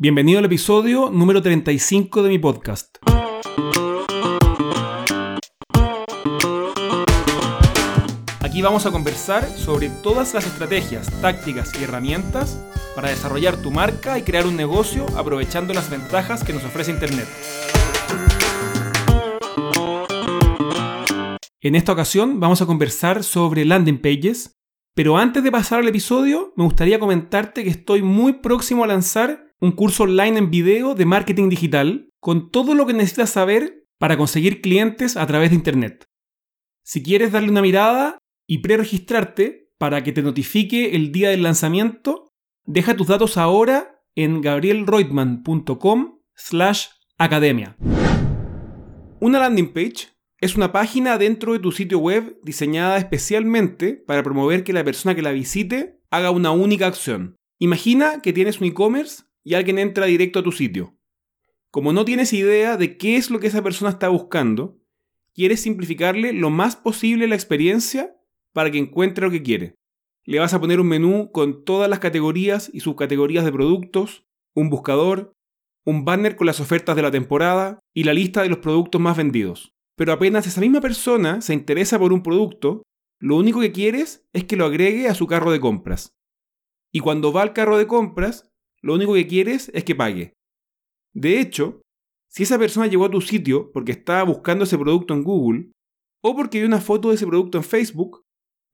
Bienvenido al episodio número 35 de mi podcast. Aquí vamos a conversar sobre todas las estrategias, tácticas y herramientas para desarrollar tu marca y crear un negocio aprovechando las ventajas que nos ofrece Internet. En esta ocasión vamos a conversar sobre landing pages, pero antes de pasar al episodio me gustaría comentarte que estoy muy próximo a lanzar un curso online en video de marketing digital con todo lo que necesitas saber para conseguir clientes a través de Internet. Si quieres darle una mirada y pre-registrarte para que te notifique el día del lanzamiento, deja tus datos ahora en gabrielreutmann.com slash academia. Una landing page es una página dentro de tu sitio web diseñada especialmente para promover que la persona que la visite haga una única acción. Imagina que tienes un e-commerce y alguien entra directo a tu sitio. Como no tienes idea de qué es lo que esa persona está buscando, quieres simplificarle lo más posible la experiencia para que encuentre lo que quiere. Le vas a poner un menú con todas las categorías y subcategorías de productos, un buscador, un banner con las ofertas de la temporada y la lista de los productos más vendidos. Pero apenas esa misma persona se interesa por un producto, lo único que quieres es que lo agregue a su carro de compras. Y cuando va al carro de compras, lo único que quieres es que pague. De hecho, si esa persona llegó a tu sitio porque estaba buscando ese producto en Google, o porque vio una foto de ese producto en Facebook,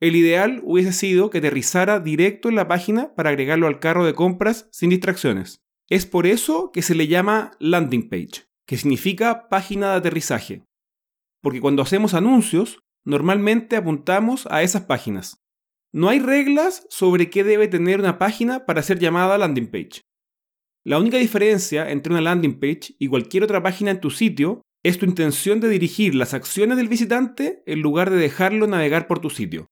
el ideal hubiese sido que aterrizara directo en la página para agregarlo al carro de compras sin distracciones. Es por eso que se le llama landing page, que significa página de aterrizaje. Porque cuando hacemos anuncios, normalmente apuntamos a esas páginas. No hay reglas sobre qué debe tener una página para ser llamada landing page. La única diferencia entre una landing page y cualquier otra página en tu sitio es tu intención de dirigir las acciones del visitante en lugar de dejarlo navegar por tu sitio.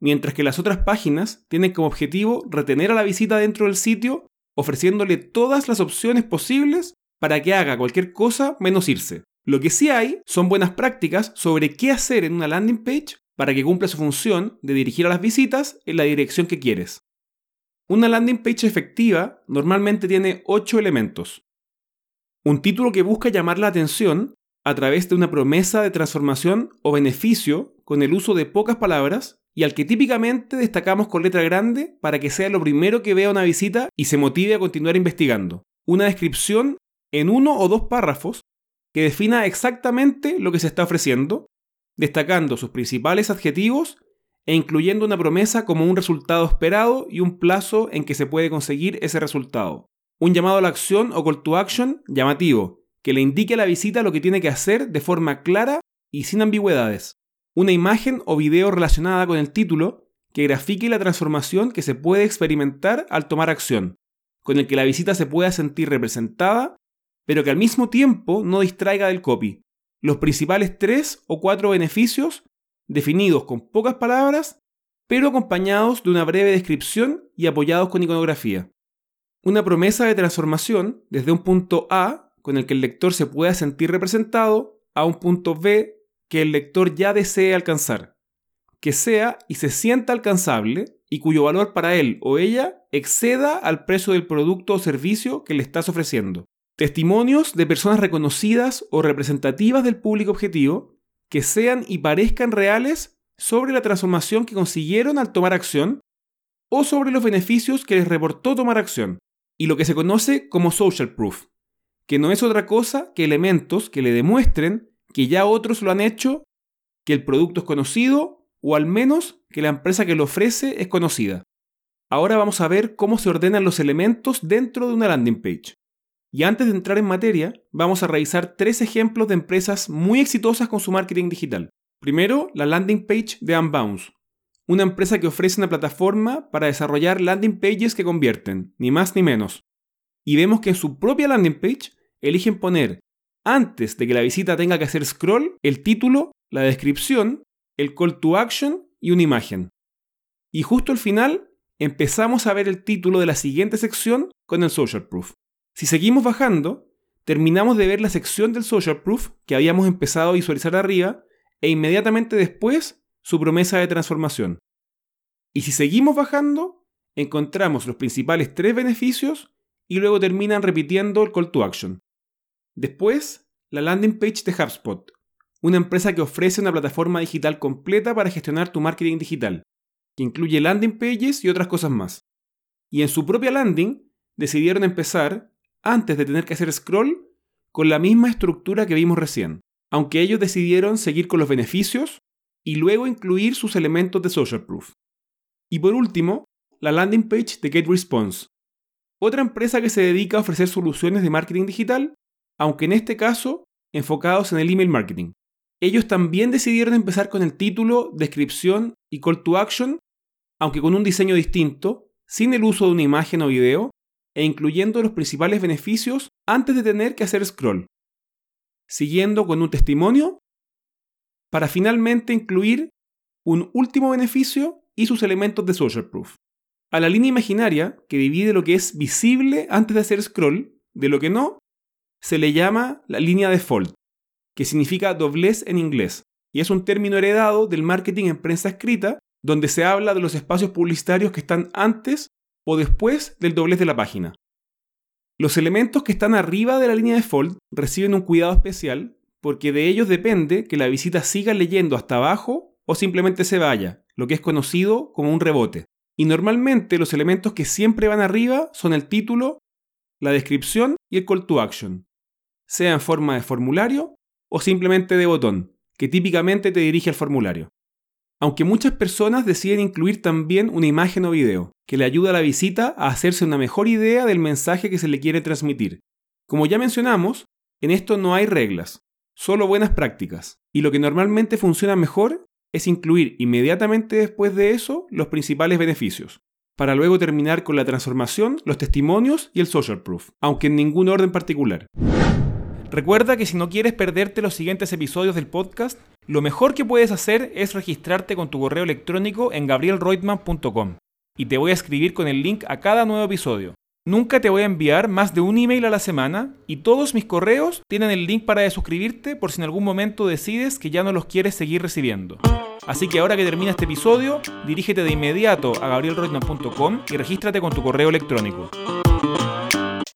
Mientras que las otras páginas tienen como objetivo retener a la visita dentro del sitio ofreciéndole todas las opciones posibles para que haga cualquier cosa menos irse. Lo que sí hay son buenas prácticas sobre qué hacer en una landing page para que cumpla su función de dirigir a las visitas en la dirección que quieres. Una landing page efectiva normalmente tiene 8 elementos. Un título que busca llamar la atención a través de una promesa de transformación o beneficio con el uso de pocas palabras y al que típicamente destacamos con letra grande para que sea lo primero que vea una visita y se motive a continuar investigando. Una descripción en uno o dos párrafos que defina exactamente lo que se está ofreciendo destacando sus principales adjetivos e incluyendo una promesa como un resultado esperado y un plazo en que se puede conseguir ese resultado. Un llamado a la acción o call to action llamativo, que le indique a la visita lo que tiene que hacer de forma clara y sin ambigüedades. Una imagen o video relacionada con el título que grafique la transformación que se puede experimentar al tomar acción, con el que la visita se pueda sentir representada, pero que al mismo tiempo no distraiga del copy, los principales tres o cuatro beneficios definidos con pocas palabras, pero acompañados de una breve descripción y apoyados con iconografía. Una promesa de transformación desde un punto A con el que el lector se pueda sentir representado a un punto B que el lector ya desee alcanzar, que sea y se sienta alcanzable y cuyo valor para él o ella exceda al precio del producto o servicio que le estás ofreciendo. Testimonios de personas reconocidas o representativas del público objetivo que sean y parezcan reales sobre la transformación que consiguieron al tomar acción o sobre los beneficios que les reportó tomar acción, y lo que se conoce como social proof, que no es otra cosa que elementos que le demuestren que ya otros lo han hecho, que el producto es conocido o al menos que la empresa que lo ofrece es conocida. Ahora vamos a ver cómo se ordenan los elementos dentro de una landing page. Y antes de entrar en materia, vamos a revisar tres ejemplos de empresas muy exitosas con su marketing digital. Primero, la landing page de Unbounce, una empresa que ofrece una plataforma para desarrollar landing pages que convierten, ni más ni menos. Y vemos que en su propia landing page eligen poner, antes de que la visita tenga que hacer scroll, el título, la descripción, el call to action y una imagen. Y justo al final empezamos a ver el título de la siguiente sección con el social proof. Si seguimos bajando, terminamos de ver la sección del social proof que habíamos empezado a visualizar arriba e inmediatamente después su promesa de transformación. Y si seguimos bajando, encontramos los principales tres beneficios y luego terminan repitiendo el call to action. Después, la landing page de HubSpot, una empresa que ofrece una plataforma digital completa para gestionar tu marketing digital, que incluye landing pages y otras cosas más. Y en su propia landing decidieron empezar, antes de tener que hacer scroll, con la misma estructura que vimos recién, aunque ellos decidieron seguir con los beneficios y luego incluir sus elementos de social proof. Y por último, la landing page de GetResponse, otra empresa que se dedica a ofrecer soluciones de marketing digital, aunque en este caso enfocados en el email marketing. Ellos también decidieron empezar con el título, descripción y call to action, aunque con un diseño distinto, sin el uso de una imagen o video, e incluyendo los principales beneficios antes de tener que hacer scroll, siguiendo con un testimonio, para finalmente incluir un último beneficio y sus elementos de social proof. A la línea imaginaria, que divide lo que es visible antes de hacer scroll de lo que no, se le llama la línea default, que significa doblez en inglés, y es un término heredado del marketing en prensa escrita, donde se habla de los espacios publicitarios que están antes o después del doblez de la página. Los elementos que están arriba de la línea default reciben un cuidado especial porque de ellos depende que la visita siga leyendo hasta abajo o simplemente se vaya, lo que es conocido como un rebote. Y normalmente los elementos que siempre van arriba son el título, la descripción y el call to action, sea en forma de formulario o simplemente de botón, que típicamente te dirige al formulario. Aunque muchas personas deciden incluir también una imagen o video, que le ayuda a la visita a hacerse una mejor idea del mensaje que se le quiere transmitir. Como ya mencionamos, en esto no hay reglas, solo buenas prácticas, y lo que normalmente funciona mejor es incluir inmediatamente después de eso los principales beneficios, para luego terminar con la transformación, los testimonios y el social proof, aunque en ningún orden particular. Recuerda que si no quieres perderte los siguientes episodios del podcast, lo mejor que puedes hacer es registrarte con tu correo electrónico en gabrielreutmann.com y te voy a escribir con el link a cada nuevo episodio. Nunca te voy a enviar más de un email a la semana y todos mis correos tienen el link para suscribirte por si en algún momento decides que ya no los quieres seguir recibiendo. Así que ahora que termina este episodio, dirígete de inmediato a gabrielreutmann.com y regístrate con tu correo electrónico.